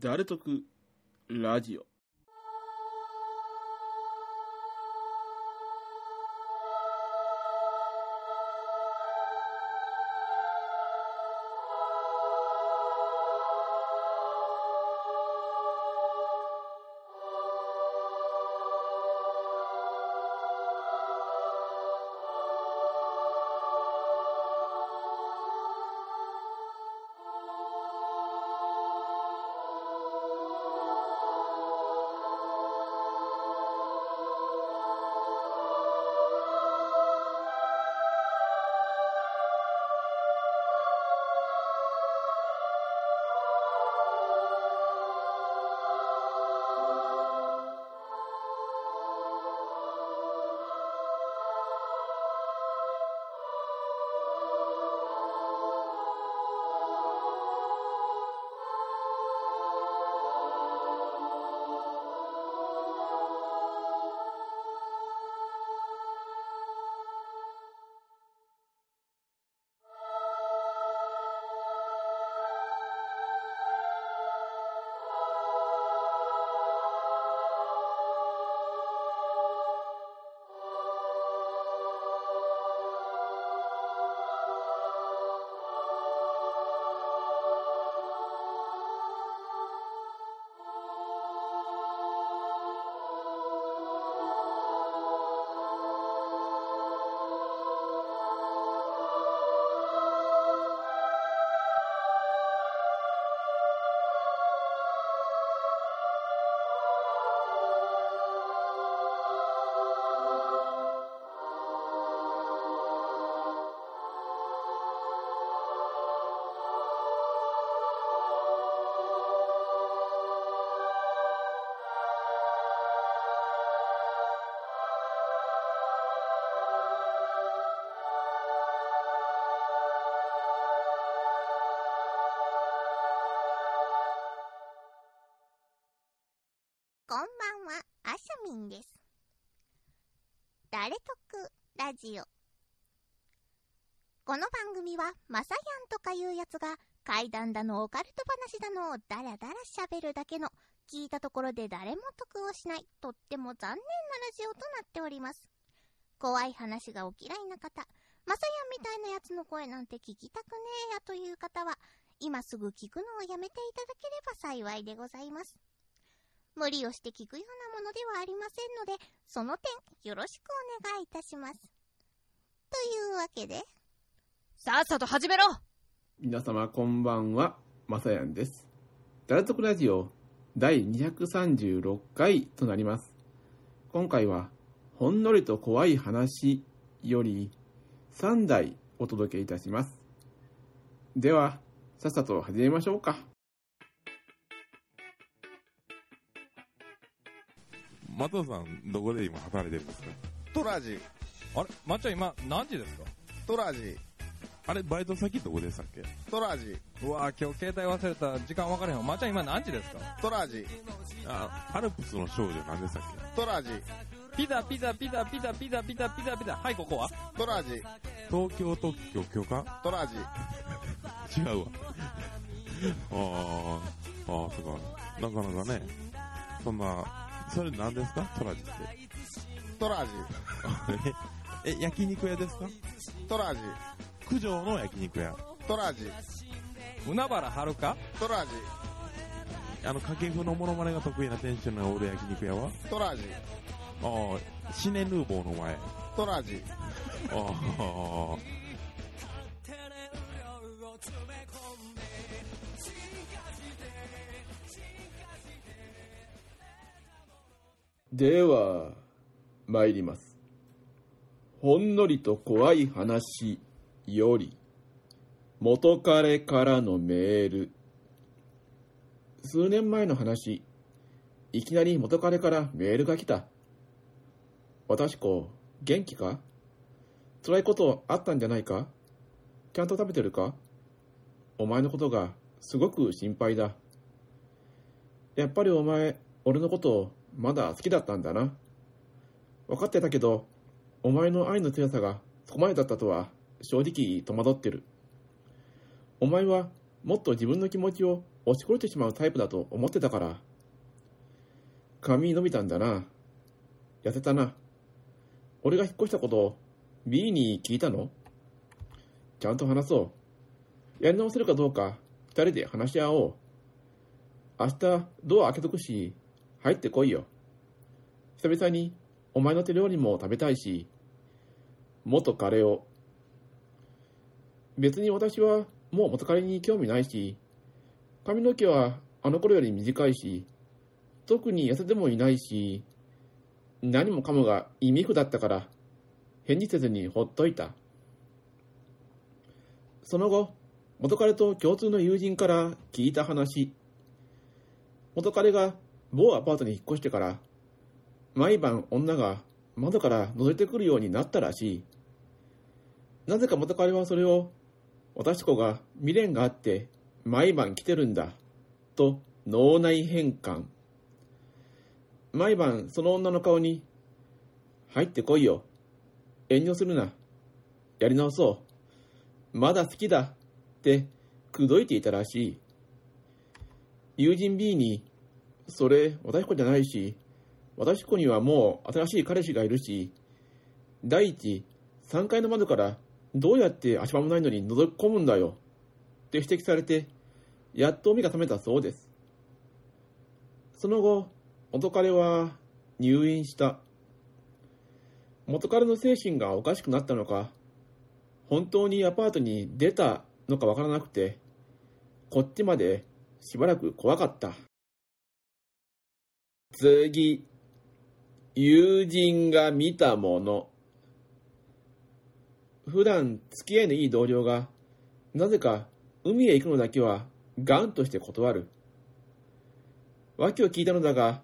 誰得ラジオ。あさみんです。誰得ラジオ。この番組は、まさやんとかいうやつが、怪談だのオカルト話だのをダラダラ喋るだけの、聞いたところで誰も得をしない、とっても残念なラジオとなっております。怖い話がお嫌いな方、まさやんみたいなやつの声なんて聞きたくねえやという方は、今すぐ聞くのをやめていただければ幸いでございます。無理をして聞くようなものではありませんので、その点よろしくお願いいたします。というわけで、さっさと始めろ皆様こんばんは、まさやんです。誰得ラジオ第236回となります。今回は、ほんのりと怖い話より3台お届けいたします。では、さっさと始めましょうか。松尾さん、どこで今働いてるんですか？トラジ、あれ？まっちゃん今何時ですか？トラジ、あれ、バイト先どこでしたっけ？トラジ、うわ今日携帯忘れた時間分かれへんわ。まっちゃん今何時ですか？トラジ、あ、アルプスの少女何でしたっトラジ、ピザピザピザピザピザピザピザピザ。はいここは？トラジ、け東京特許許可？トラジ、違うわ。あー、あー、そうか。なかなかね、そんな、それ何ですか？トラジって。トラジ、え、焼肉屋ですか？トラジ、九条の焼肉屋。トラジ、海原はるかトラジ、あの、掛布のモノマネが得意な店主の俺焼肉屋は？トラジ、あー、シネヌーボーの前。トラジ、あー、では、参ります。ほんのりと怖い話より、元彼からのメール。数年前の話、いきなり元彼からメールが来た。私子、元気か？辛いことあったんじゃないか？ちゃんと食べてるか？お前のことがすごく心配だ。やっぱりお前、俺のことまだ好きだったんだな。分かってたけど、お前の愛の強さがそこまでだったとは正直戸惑ってる。お前はもっと自分の気持ちを押し殺してしまうタイプだと思ってたから。髪伸びたんだな。痩せたな。俺が引っ越したことを B に聞いたの？ちゃんと話そう。やり直せるかどうか、二人で話し合おう。明日、ドア開けとくし、入ってこいよ。久々に、お前の手料理も食べたいし、元彼を。別に私は、もう元彼に興味ないし、髪の毛はあの頃より短いし、特に痩せてもいないし、何もかもが意味不だったから、返事せずにほっといた。その後、元彼と共通の友人から聞いた話。元彼が某アパートに引っ越してから、毎晩女が窓から覗いてくるようになったらしい。なぜか元彼はそれを、私子が未練があって毎晩来てるんだ、と脳内変換。毎晩その女の顔に、入ってこいよ。遠慮するな。やり直そう。まだ好きだ。って、口説いていたらしい。友人 B に、それ、私子じゃないし、私子にはもう新しい彼氏がいるし、第一、3階の窓からどうやって足場もないのに覗き込むんだよ。って指摘されて、やっと目が覚めたそうです。その後、元彼は入院した。元彼の精神がおかしくなったのか、本当にアパートに出たのかわからなくて、こっちまでしばらく怖かった。次、友人が見たもの。普段付き合いのいい同僚が、なぜか海へ行くのだけはガンとして断る。訳を聞いたのだが、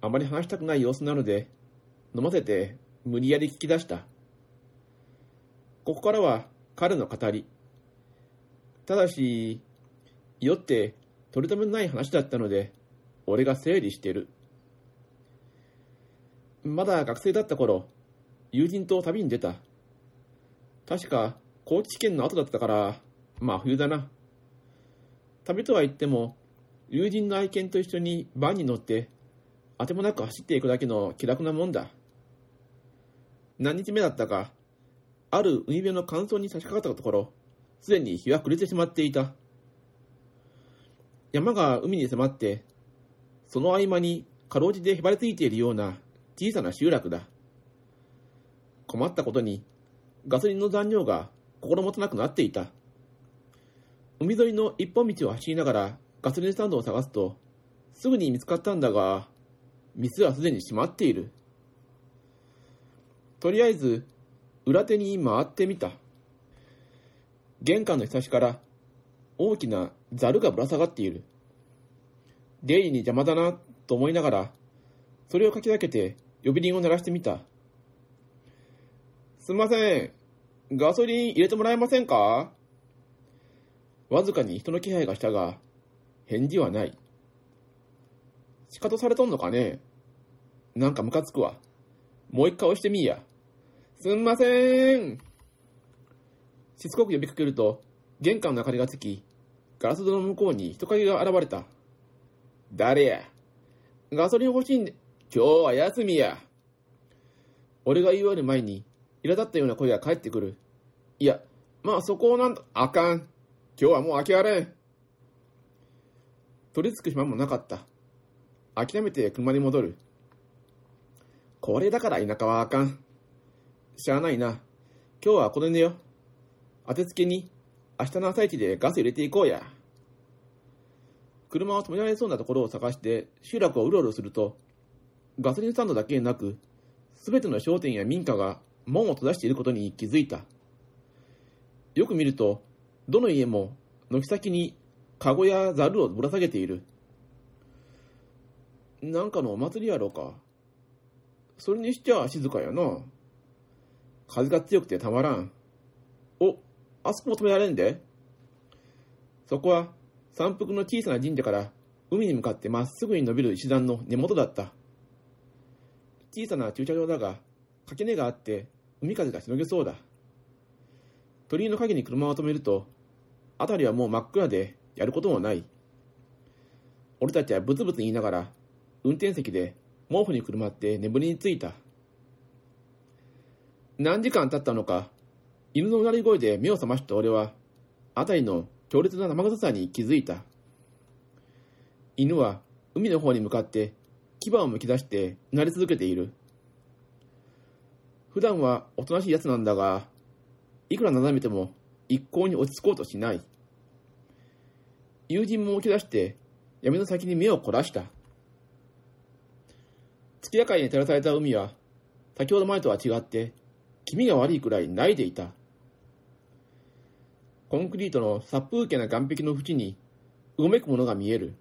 あまり話したくない様子なので、飲ませて無理やり聞き出した。ここからは彼の語り。ただし、酔って取り留めのない話だったので、俺が整理してる。まだ学生だった頃、友人と旅に出た。確か、高知県の後だったから、まあ冬だな。旅とは言っても、友人の愛犬と一緒にバンに乗って、あてもなく走っていくだけの気楽なもんだ。何日目だったか、ある海辺の乾燥に差し掛かったところ、すでに日は暮れてしまっていた。山が海に迫って、その合間にかろうじてへばりついているような小さな集落だ。困ったことに、ガソリンの残量が心もとなくなっていた。海沿いの一本道を走りながらガソリンスタンドを探すと、すぐに見つかったんだが、店はすでに閉まっている。とりあえず、裏手に回ってみた。玄関のひさしから大きなザルがぶら下がっている。出入りに邪魔だなと思いながら、それをかき分けて呼び鈴を鳴らしてみた。すんません。ガソリン入れてもらえませんか？わずかに人の気配がしたが、返事はない。仕方されとんのかね？なんかムカつくわ。もう一回押してみいや。すんません。しつこく呼びかけると、玄関の明かりがつき、ガラス戸の向こうに人影が現れた。誰や？ガソリン欲しいんで、今日は休みや。俺が言い終わる前に、苛立ったような声が返ってくる。いや、まあそこをなんと、あかん。今日はもう開けられん。取り付く暇もなかった。諦めて車に戻る。これだから田舎はあかん。しゃあないな。今日はこれ寝よ。当てつけに、明日の朝一でガス入れていこうや。車を止められそうなところを探して集落をうろうろすると、ガソリンスタンドだけでなく、すべての商店や民家が門を閉ざしていることに気づいた。よく見ると、どの家も軒先にカゴやザルをぶら下げている。なんかのお祭りやろうか。それにしちゃ静かやな。風が強くてたまらん。お、あそこも止められんで。そこは山腹の小さな神社から海に向かってまっすぐに伸びる石段の根元だった。小さな駐車場だが、垣根があって海風がしのげそうだ。鳥居の陰に車を止めると、辺りはもう真っ暗でやることもない。俺たちはブツブツ言いながら、運転席で毛布にくるまって眠りについた。何時間経ったのか、犬のうなり声で目を覚ました俺は、あたりの強烈な生臭さに気づいた。犬は海の方に向かって牙をむき出してなり続けている。普段はおとなしい奴なんだが、いくら眺めても一向に落ち着こうとしない。友人も起き出して闇の先に目を凝らした。月明かりに照らされた海は、先ほど前とは違って、気味が悪いくらい泣いていた。コンクリートの殺風景な岸壁の縁に、うごめくものが見える。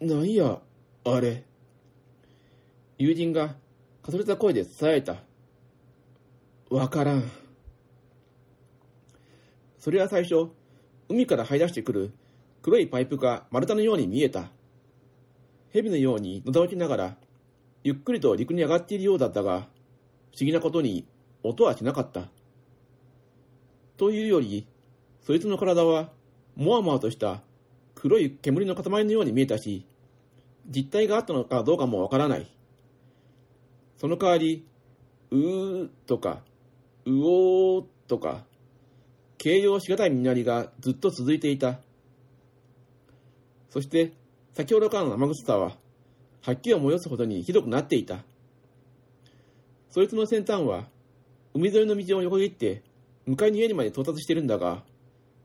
なんや、あれ。友人が、かすれた声で伝えた。わからん。それは最初、海から這い出してくる黒いパイプが丸太のように見えた。蛇のようにのだきながら、ゆっくりと陸に上がっているようだったが、不思議なことに音はしなかった。というより、そいつの体は、もわもわとした黒い煙の塊のように見えたし、実体があったのかどうかもわからない。その代わり、うーとか、うおーとか、形容しがたい実りがずっと続いていた。そして、先ほどからの生臭さは、吐き気を催すほどにひどくなっていた。そいつの先端は、海沿いの道を横切って、向かいの家にまで到達してるんだが、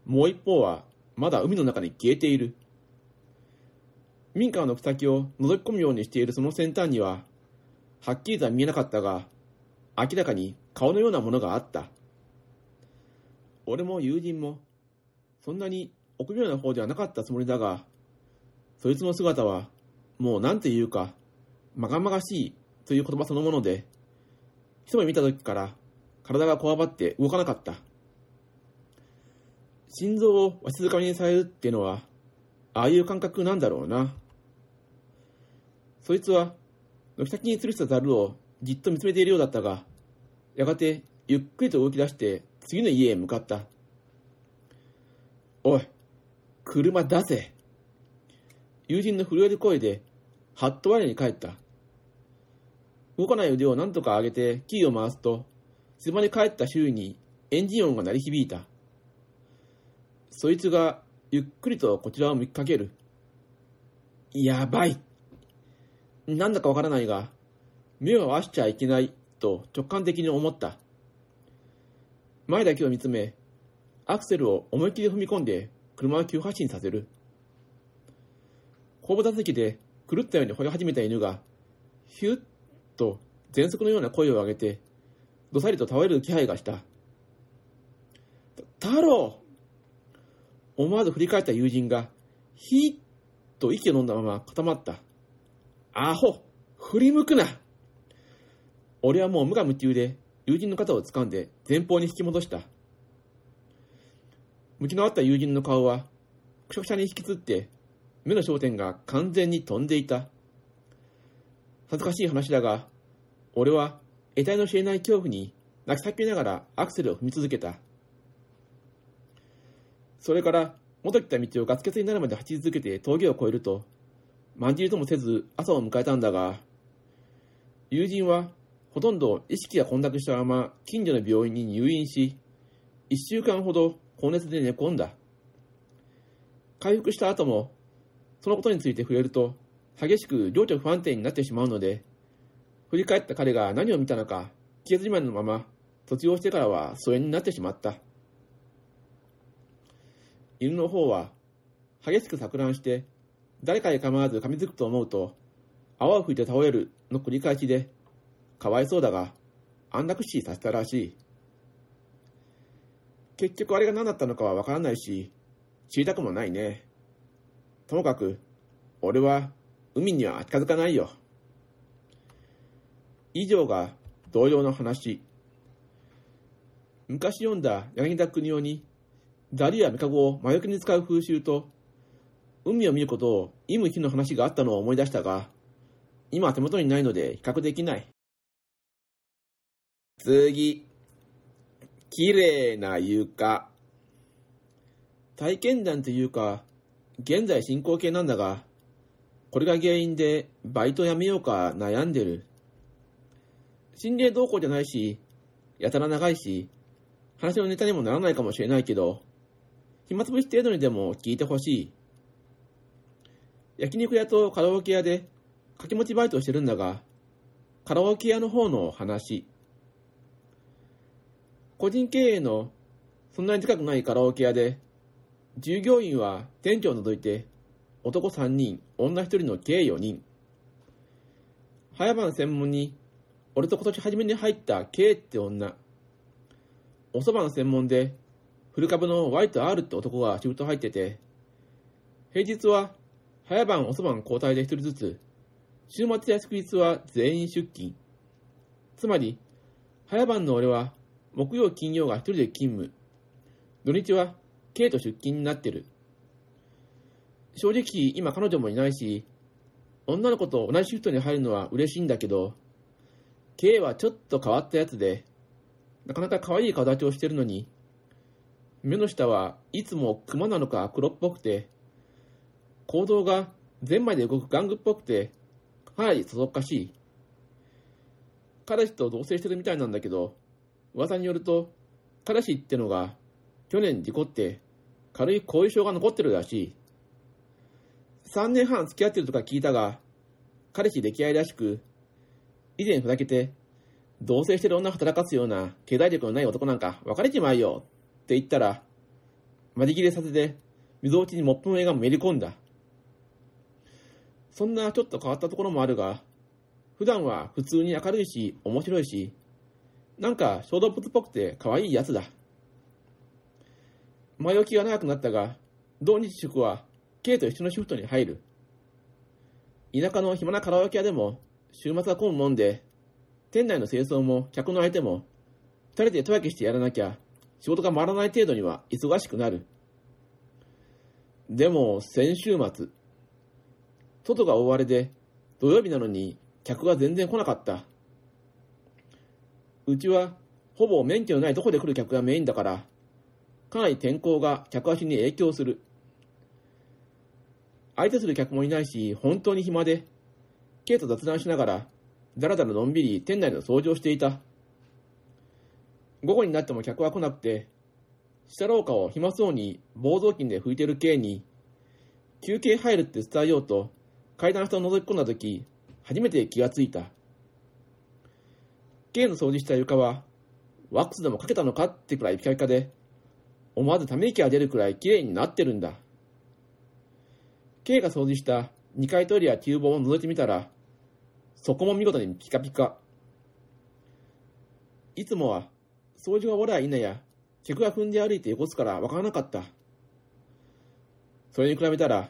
もう一方は、まだ海の中に消えている。民家の草木を覗き込むようにしているその先端には、はっきりとは見えなかったが、明らかに顔のようなものがあった。俺も友人も、そんなに臆病な方ではなかったつもりだが、そいつの姿は、もうなんていうか、まがまがしいという言葉そのもので、一目見た時から体がこわばって動かなかった。心臓をわしづかみにされるっていうのは、ああいう感覚なんだろうな。そいつは、軒先に吊るしたザルをじっと見つめているようだったが、やがてゆっくりと動き出して次の家へ向かった。おい、車出せ。友人の震える声で、はっと我に返った。動かない腕を何とか上げてキーを回すと、静まり返った周囲にエンジン音が鳴り響いた。そいつがゆっくりとこちらを見かける。やばい。なんだかわからないが、目を合わしちゃいけないと直感的に思った。前だけを見つめ、アクセルを思いっきり踏み込んで車を急発進させる。後部座席で狂ったように吠え始めた犬が、ヒュッと喘息のような声を上げて、どさりと倒れる気配がした。太郎思わず振り返った友人が、ヒーッと息を飲んだまま固まった。アホ振り向くな俺はもう無我夢中で友人の肩を掴んで前方に引き戻した。向きのあった友人の顔は、くしゃくしゃに引きつって、目の焦点が完全に飛んでいた。恥ずかしい話だが、俺は得体の知れない恐怖に泣き叫びながらアクセルを踏み続けた。それから元来た道をガス欠になるまで走り続けて峠を越えると、まんじりともせず朝を迎えたんだが、友人はほとんど意識が混濁したまま近所の病院に入院し、一週間ほど高熱で寝込んだ。回復した後も、そのことについて触れると、激しく情緒不安定になってしまうので、振り返った彼が何を見たのか、消えずじまいのまま、卒業してからは疎遠になってしまった。犬の方は、激しく錯乱して、誰かに構わず噛みつくと思うと、泡を吹いて倒れるの繰り返しで、かわいそうだが、安楽死させたらしい。結局あれが何だったのかはわからないし、知りたくもないね。ともかく、俺は海には近づかないよ。以上が同様の話。昔読んだ柳田国夫に、ザリやメカゴを魔除けに使う風習と、海を見ることを意味非の話があったのを思い出したが、今は手元にないので比較できない。次。綺麗な床。体験談というか、現在進行形なんだが、これが原因でバイト辞めようか悩んでる。心霊動向じゃないし、やたら長いし、話のネタにもならないかもしれないけど、暇つぶし程度にでも聞いてほしい。焼肉屋とカラオケ屋で掛け持ちバイトをしてるんだが、カラオケ屋の方の話。個人経営のそんなに高くないカラオケ屋で、従業員は店長を除いて男3人、女1人の計4人。早番専門に、俺と今年初めに入った K って女。遅番専門で、古株の Y と R って男が仕事入ってて、平日は早番遅番交代で1人ずつ、週末や祝日は全員出勤。つまり、早番の俺は木曜金曜が1人で勤務。土日は K と出勤になってる。正直今彼女もいないし、女の子と同じシフトに入るのは嬉しいんだけど、K はちょっと変わったやつで、なかなか可愛い顔立ちをしてるのに、目の下はいつもクマなのか黒っぽくて、行動がゼンマイで動く玩具っぽくて、かなりそそっかしい。彼氏と同棲してるみたいなんだけど、噂によると、彼氏ってのが去年事故って軽い後遺症が残ってるらしい。3年半付き合ってるとか聞いたが、彼氏溺愛らしく、以前ふざけて、同棲してる女を働かすような経済力のない男なんか別れちまえよって言ったら、まじ切れさせて、溝落ちにモップの絵がめり込んだ。そんなちょっと変わったところもあるが、普段は普通に明るいし、面白いし、なんか小動物っぽくて可愛いやつだ。前置きが長くなったが、同日祝は K と一緒のシフトに入る。田舎の暇なカラオケ屋でも、週末は混むもんで、店内の清掃も客の相手も、二人で手分けしてやらなきゃ、仕事が回らない程度には忙しくなる。でも、先週末、外が大荒れで、土曜日なのに客が全然来なかった。うちは、ほぼ免許のないとこで来る客がメインだから、かなり天候が客足に影響する。相手する客もいないし、本当に暇で、K と雑談しながら、だらだらのんびり店内の掃除をしていた。午後になっても客は来なくて、下廊下を暇そうに暴雑巾で拭いてる K に、休憩入るって伝えようと階段下を覗き込んだ時、初めて気がついた。K の掃除した床は、ワックスでもかけたのかってくらいピカピカで、思わずため息が出るくらい綺麗になってるんだ。K が掃除した2階トイレや厨房を覗いてみたら、そこも見事にピカピカ。いつもは、掃除が終わりゃいいなや、客が踏んで歩いて横すからわからなかった。それに比べたら、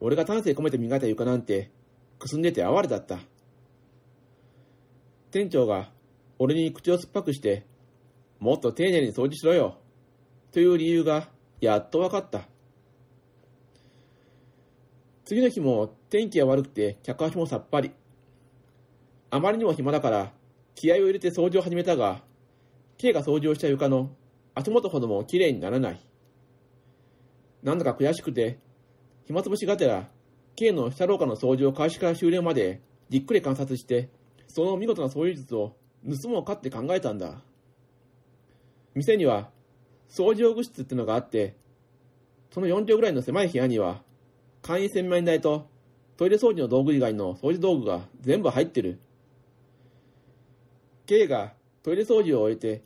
俺が丹精込めて磨いた床なんて、くすんでて哀れだった。店長が、俺に口を酸っぱくして、もっと丁寧に掃除しろよ、という理由が、やっとわかった。次の日も天気が悪くて客足もさっぱり。あまりにも暇だから気合を入れて掃除を始めたが、K が掃除をした床の足元ほどもきれいにならない。なんだか悔しくて、暇つぶしがてら K の下廊下の掃除を開始から終了までじっくり観察して、その見事な掃除術を盗もうかって考えたんだ。店には掃除用具室ってのがあって、その4畳ぐらいの狭い部屋には簡易洗面台とトイレ掃除の道具以外の掃除道具が全部入ってる。K がトイレ掃除を終えて、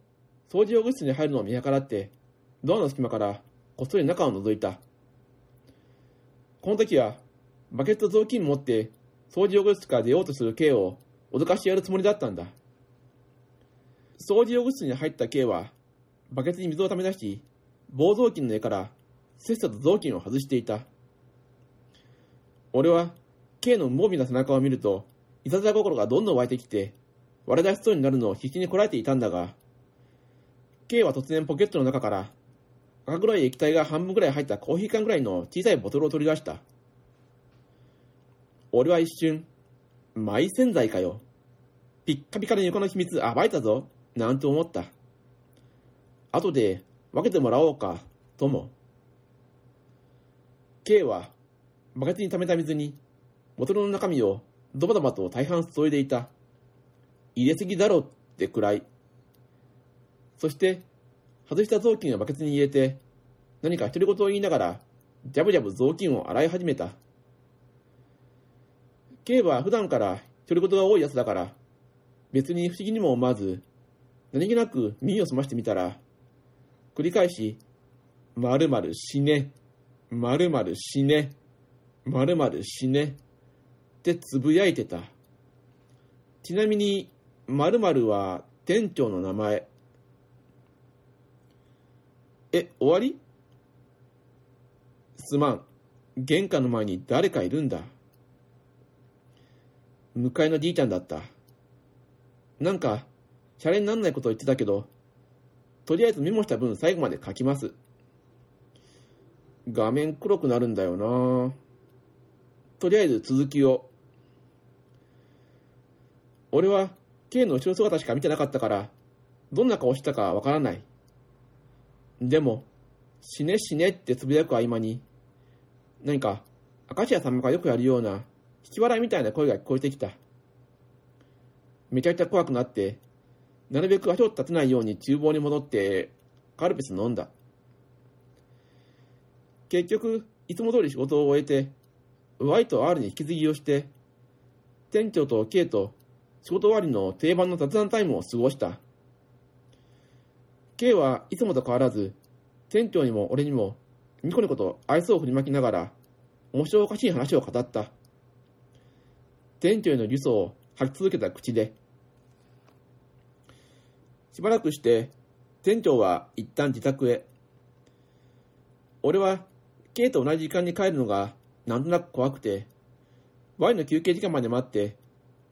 掃除用具室に入るのを見計らって、ドアの隙間からこっそり中を覗いた。この時は、バケツと雑巾持って掃除用具室から出ようとする K を脅かしてやるつもりだったんだ。掃除用具室に入った K は、バケツに水を溜め出し、棒雑巾の絵からせっさと雑巾を外していた。俺は、K の無防備な背中を見ると、いたずら心がどんどん湧いてきて、割れ出しそうになるのを必死にこらえていたんだが、K は突然ポケットの中から、赤黒い液体が半分ぐらい入ったコーヒー缶ぐらいの小さいボトルを取り出した。俺は一瞬、埋洗剤かよ。ピッカピカの床の秘密暴いたぞ、なんて思った。後で分けてもらおうか、とも。K はバケツに溜めた水にボトルの中身をドバドバと大半注いでいた。入れすぎだろってくらい。そして、外した雑巾をバケツに入れて、何か独り言を言いながら、ジャブジャブ雑巾を洗い始めた。K は普段から独り言が多いやつだから、別に不思議にも思わず、何気なく耳を澄ましてみたら、繰り返し、〇〇死ね、〇〇死ね、〇〇死ね、ってつぶやいてた。ちなみに、〇〇は店長の名前。え、終わり？すまん。玄関の前に誰かいるんだ。向かいのじいちゃんだった。なんか、シャレになんないこと言ってたけど、とりあえずメモした分最後まで書きます。画面黒くなるんだよなとりあえず続きを。俺は K の後ろ姿しか見てなかったから、どんな顔してたかわからない。でも、死ね死ねってつぶやく合間に、何か、明石家さんまがよくやるような、引き笑いみたいな声が聞こえてきた。めちゃくちゃ怖くなって、なるべく足を立てないように厨房に戻って、カルピス飲んだ。結局、いつも通り仕事を終えて、Y と R に引き継ぎをして、店長と K と仕事終わりの定番の雑談タイムを過ごした。K はいつもと変わらず、店長にも俺にもニコニコと愛想を振りまきながら、面白おかしい話を語った。店長への理想を吐き続けた口で。しばらくして、店長は一旦自宅へ。俺は、K と同じ時間に帰るのがなんとなく怖くて、Y の休憩時間まで待って、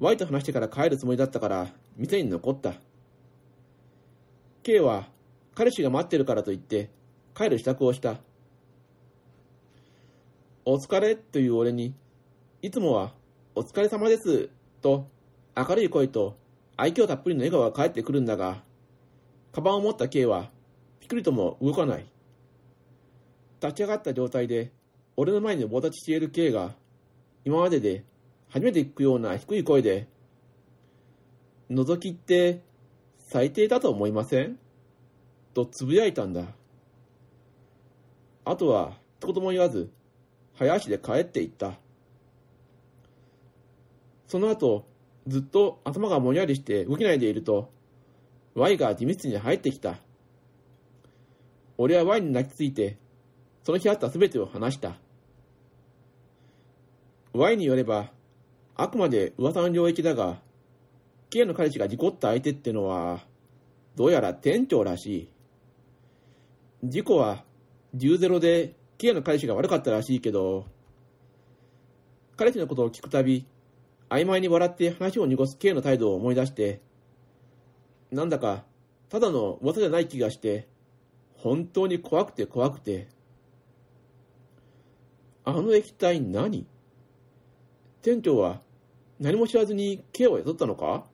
Y と話してから帰るつもりだったから、店に残った。K は、彼氏が待ってるからと言って、帰る支度をした。お疲れという俺に、いつもは、お疲れ様です、と、明るい声と、愛嬌たっぷりの笑顔が返ってくるんだが、カバンを持った K は、ピクリとも動かない。立ち上がった状態で、俺の前に棒立ちしている K が、今までで初めて聞くような低い声で、覗きって最低だと思いません？とつぶやいたんだ。あとは一言も言わず、早足で帰っていった。その後、ずっと頭がもんやりして動けないでいると、Y が事務室に入ってきた。俺は Y に泣きついて、その日あった全てを話した。Y によれば、あくまで噂の領域だが、K の彼氏が事故った相手ってのは、どうやら店長らしい。事故は10-0で K の彼氏が悪かったらしいけど、彼氏のことを聞くたび、曖昧に笑って話を濁す K の態度を思い出して、なんだか、ただの噂じゃない気がして、本当に怖くて怖くて。あの液体何？店長は何も知らずに K を雇ったのか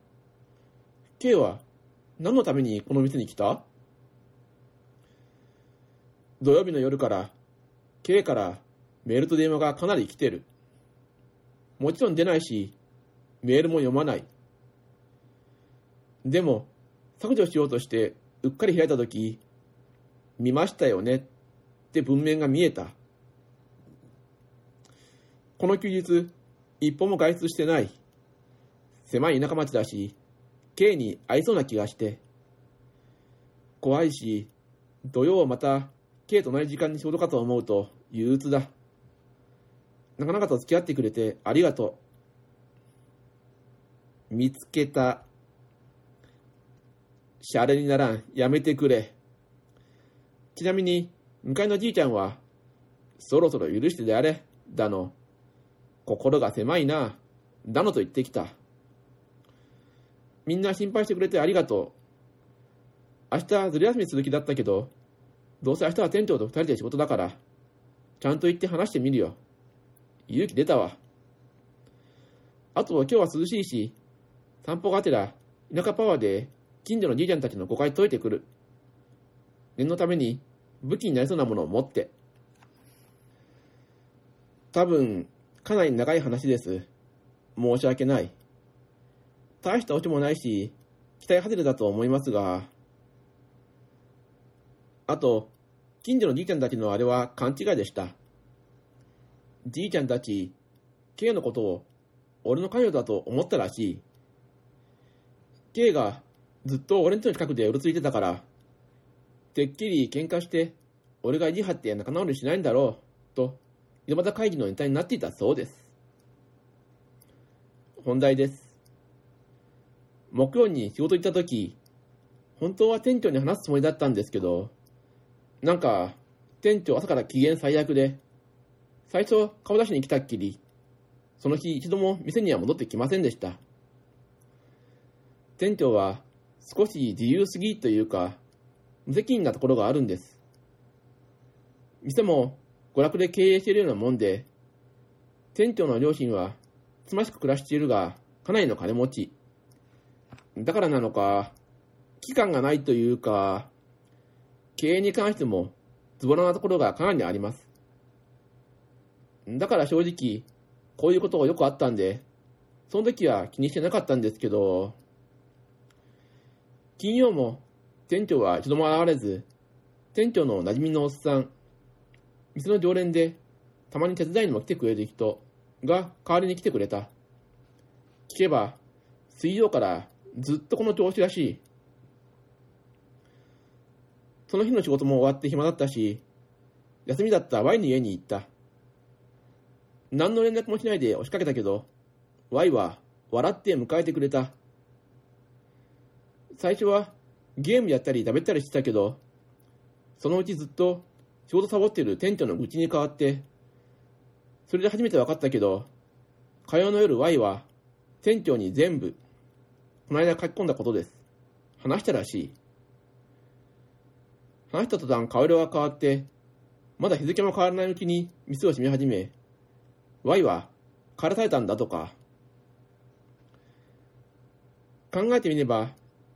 ?K は何のためにこの店に来た？土曜日の夜から K からメールと電話がかなり来てる。もちろん出ないし、メールも読まない。でも、削除しようとしてうっかり開いたとき、見ましたよねって文面が見えた。この休日、一歩も外出してない。狭い田舎町だし、K に合いそうな気がして。怖いし、土曜はまた K と同じ時間に仕事かと思うと憂鬱だ。なかなかと付き合ってくれてありがとう。見つけた。シャレにならん。やめてくれ。ちなみに、向かいのじいちゃんは、そろそろ許してであれ、だの。心が狭いな、だのと言ってきた。みんな心配してくれてありがとう。明日ずる休みする気だったけど、どうせ明日は店長と二人で仕事だから、ちゃんと言って話してみるよ。勇気出たわ。あと今日は涼しいし、散歩がてら田舎パワーで近所のじいちゃんたちの誤解解いてくる。念のために武器になりそうなものを持って。多分、かなり長い話です。申し訳ない。大したオチもないし、期待外れだと思いますが、あと、近所のじいちゃんたちのあれは勘違いでした。じいちゃんたち、K のことを俺の関与だと思ったらしい。K がずっと俺んちの近くでうろついてたから、てっきり喧嘩して、俺が意地張って仲直りしないんだろう、と、井戸端会議のネタになっていたそうです。本題です。木曜に仕事行った時、本当は店長に話すつもりだったんですけど、なんか、店長朝から機嫌最悪で、最初顔出しに来たっきり、その日一度も店には戻ってきませんでした。店長は少し自由すぎというか、無責任なところがあるんです。店も娯楽で経営しているようなもんで、店長の両親はつましく暮らしているが、かなりの金持ち。だからなのか、期間がないというか、経営に関してもズボラなところがかなりあります。だから正直、こういうことがよくあったんで、その時は気にしてなかったんですけど、金曜も店長は一度も現れず、店長の馴染みのおっさん、店の常連でたまに手伝いにも来てくれる人が代わりに来てくれた。聞けば、水曜からずっとこの調子らしい。その日の仕事も終わって暇だったし、休みだった Y の家に行った。何の連絡もしないで押しかけたけど、Y は笑って迎えてくれた。最初はゲームやったり食べたりしてたけど、そのうちずっと仕事サボってる店長の愚痴に変わって、それで初めて分かったけど、火曜の夜 Y は店長に全部、この間書き込んだことです。話したらしい。話した途端顔色が変わって、まだ日付も変わらないうちに店を閉め始め、Y は帰らされたんだとか。考えてみれば、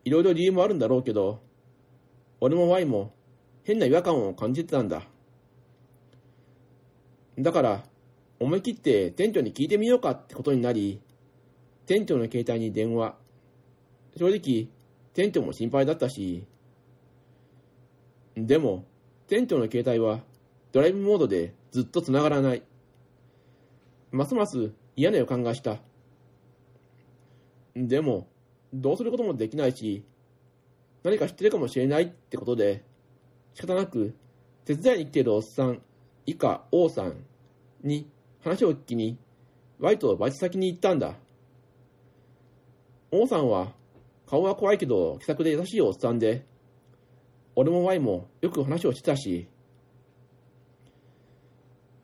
いろいろ理由もあるんだろうけど、俺も Y も変な違和感を感じてたんだ。だから、思い切って店長に聞いてみようかってことになり、店長の携帯に電話。正直、店長も心配だったし、でも、店長の携帯はドライブモードでずっと繋がらない。ますます嫌な予感がした。でも、どうすることもできないし、何か知ってるかもしれないってことで、仕方なく、手伝いに来ているおっさん、以下王さんに話を聞きに、ワイとバイト先に行ったんだ。王さんは、顔は怖いけど気さくで優しいおっさんで、俺もワイもよく話をしてたし。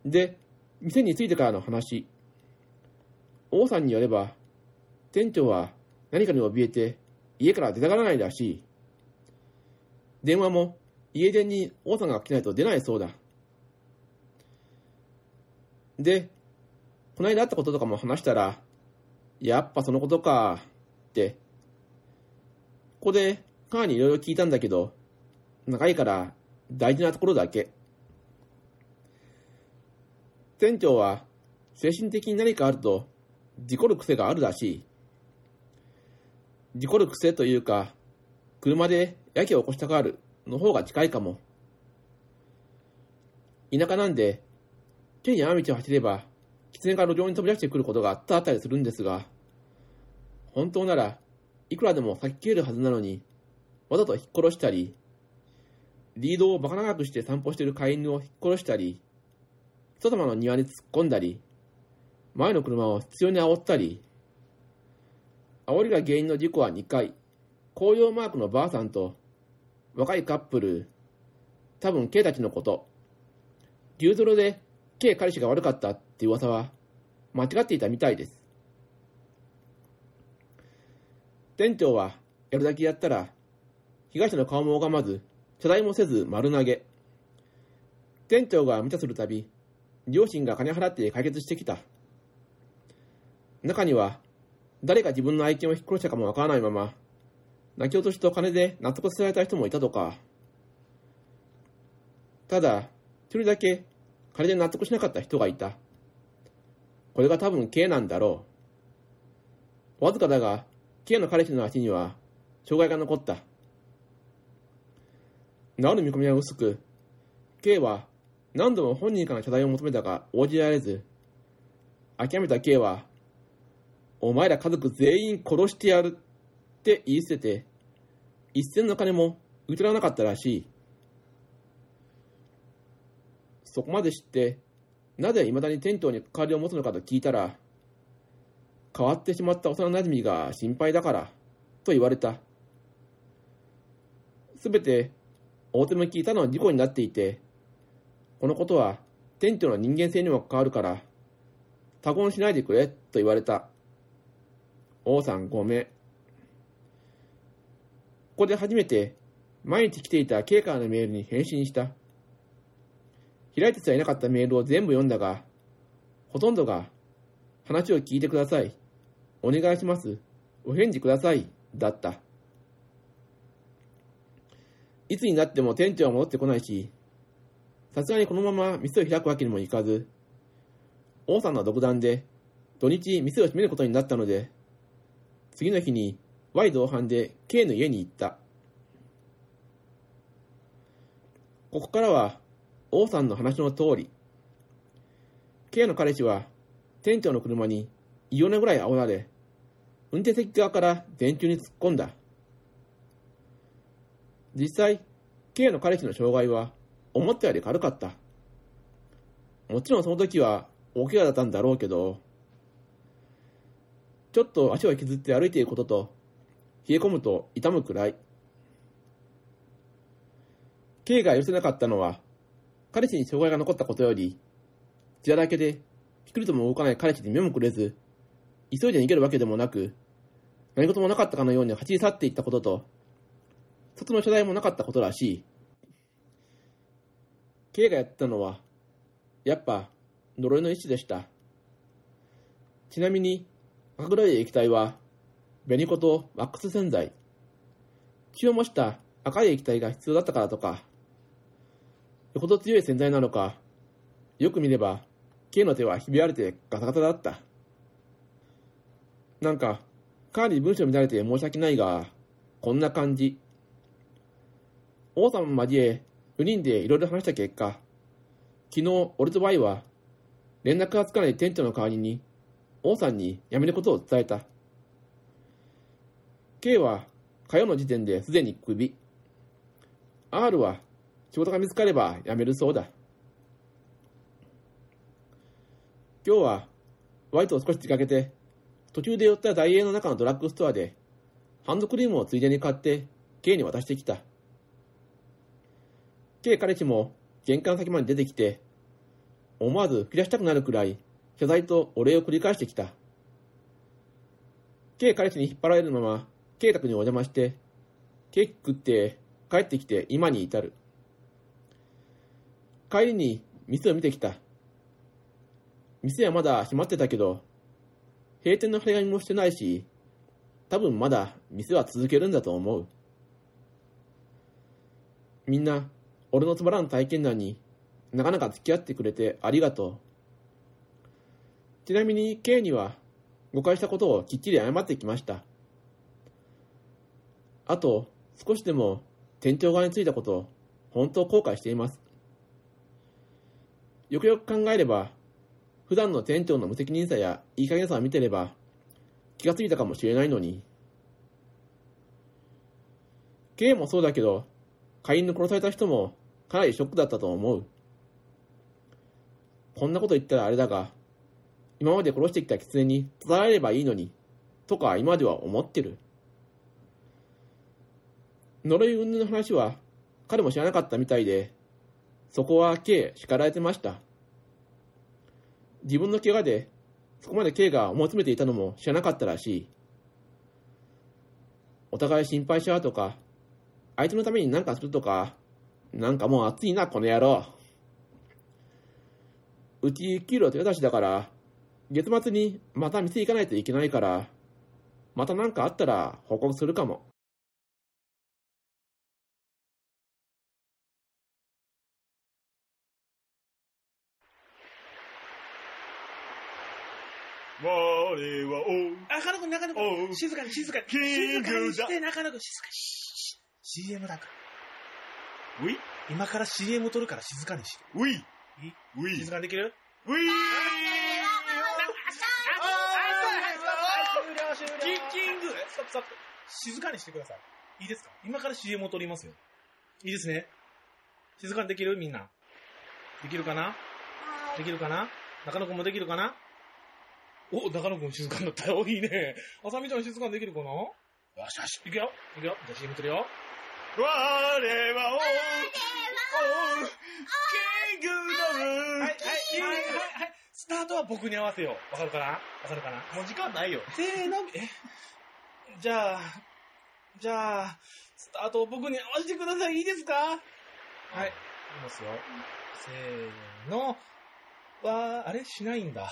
で、店に着いてからの話。王さんによれば、店長は何かに怯えて家から出たがらないらしい。電話も家電に王さんが来ないと出ないそうだ。で、この間会ったこととかも話したら、やっぱそのことか、って。ここで、カーにいろいろ聞いたんだけど、長いから大事なところだけ。店長は精神的に何かあると事故る癖があるらしい。事故る癖というか、車でやけを起こしたがるの方が近いかも。田舎なんで、県に山道を走れば、狐が路上に飛び出してくることがあったあったりするんですが、本当ならいくらでも避けきれるはずなのに、わざと引っ殺したり、リードをバカ長くして散歩している飼い犬を引っ殺したり、人様の庭に突っ込んだり、前の車を必要に煽ったり、煽りが原因の事故は2回、紅葉マークのばあさんと、若いカップル、多分 K たちのこと、牛泥で K 彼氏が悪かったって噂は、間違っていたみたいです。店長は、やるだけやったら、被害者の顔も拝まず、謝罪もせず丸投げ。店長が無茶するたび、両親が金払って解決してきた。中には、誰が自分の愛犬を引っ殺したかもわからないまま、泣き落としと金で納得された人もいたとか。ただ、一人だけ金で納得しなかった人がいた。これが多分 K なんだろう。わずかだが、K の彼氏の足には障害が残った。治る見込みは薄く、K は何度も本人から謝罪を求めたが応じられず、諦めた K は、お前ら家族全員殺してやるって言い捨てて、一銭の金も受け取らなかったらしい。そこまで知って、なぜ未だに店長に関わりを持つのかと聞いたら、変わってしまった幼馴染が心配だから、と言われた。すべて、大手向きたの事故になっていて、このことは店長の人間性にも関わるから、他言しないでくれ、と言われた。王さんごめん。ここで初めて、毎日来ていた K からのメールに返信した。開いてすらいなかったメールを全部読んだが、ほとんどが、話を聞いてください。お願いします。お返事ください。だった。いつになっても店長は戻ってこないし、さすがにこのまま店を開くわけにもいかず、王さんの独断で土日店を閉めることになったので、次の日に Y 同伴で K の家に行った。ここからは王さんの話の通り、K の彼氏は店長の車に異様なぐらい煽られ、運転席側から電柱に突っ込んだ。実際、K の彼氏の障害は思ったより軽かった。もちろんその時は大怪我だったんだろうけど、ちょっと足を削って歩いていることと、冷え込むと痛むくらい。K が許せなかったのは、彼氏に障害が残ったことより、血だらけで、ピクリとも動かない彼氏に目もくれず、急いで逃げるわけでもなく、何事もなかったかのように走り去っていったことと、一つの謝罪もなかったことらしい。K がやったのは、やっぱ、呪いの一種でした。ちなみに、赤黒い液体は、紅粉とワックス洗剤。血を模した赤い液体が必要だったからとか、よほど強い洗剤なのか、よく見れば、K の手はひび割れてガタガタだった。なんか、かなり文章乱れて申し訳ないが、こんな感じ。王様も交え、4人でいろいろ話した結果、昨日、俺と Y は、連絡がつかない店長の代わりに、王さんに辞めることを伝えた。K は、火曜の時点ですでにクビ。R は、仕事が見つかれば辞めるそうだ。今日は、Y と少し出かけて、途中で寄ったダイエーの中のドラッグストアで、ハンドクリームをついでに買って K に渡してきた。K 彼氏も玄関先まで出てきて、思わず吹き出したくなるくらい謝罪とお礼を繰り返してきた。K 彼氏に引っ張られるまま、K 宅にお邪魔して、ケーキ食って帰ってきて今に至る。帰りに店を見てきた。店はまだ閉まってたけど、閉店の張り紙もしてないし、多分まだ店は続けるんだと思う。みんな、俺のつまらん体験談になかなか付き合ってくれてありがとう。ちなみに K には誤解したことをきっちり謝ってきました。あと、少しでも店長側についたことを本当後悔しています。よくよく考えれば、普段の店長の無責任さやいい加減さを見てれば気がついたかもしれないのに。K もそうだけど、会員の殺された人もかなりショックだったと思う。こんなこと言ったらあれだが、今まで殺してきた狐に伝えれればいいのに、とか今では思ってる。呪い云々の話は彼も知らなかったみたいで、そこは K 叱られてました。自分の怪我で、そこまで K が思い詰めていたのも知らなかったらしい。お互い心配し合うとか、相手のために何かするとか、なんかもう熱いな、この野郎。うち給料手渡しだから、月末にまた店行かないといけないから、また何かあったら報告するかも。はお中野くん、中野く。静かに、静かに。静かにして、中野くん、静かに。シー CM だから。ウィ今から CM 撮るから静かにして。ウィいウィ静かにできる？ウィ終了、終了。キッキングストップ、ストップ。静かにしてください。いいですか？今から CM を撮りますよ。いいですね？静かにできる？みんな。できるかな？できるかな？中野くんもできるかな？お、中野くん静かになったよ。いいね。あさみちゃん静かにできるかな？よしよし。いくよ。いくよ。じゃあ CM 撮るよ。我はおキングダムはい、はい、はい、はい。スタートは僕に合わせよう。わかるかな？わかるかな？もう時間ないよ。せーの、え？じゃあ、じゃあ、スタートを僕に合わせてください。いいですか？はい。いきますよ。せーの。わー、あれ？しないんだ。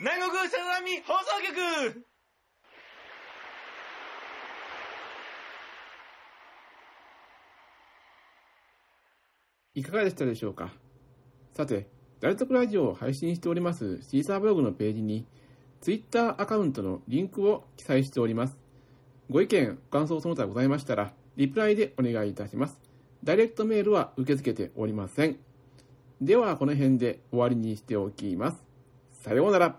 南国さざみ放送局いかがでしたでしょうか？さて、ダルトクラジオを配信しておりますシーサーブログのページに、ツイッターアカウントのリンクを記載しております。ご意見、ご感想その他ございましたら、リプライでお願いいたします。ダイレクトメールは受け付けておりません。では、この辺で終わりにしておきます。さようなら。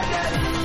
どこま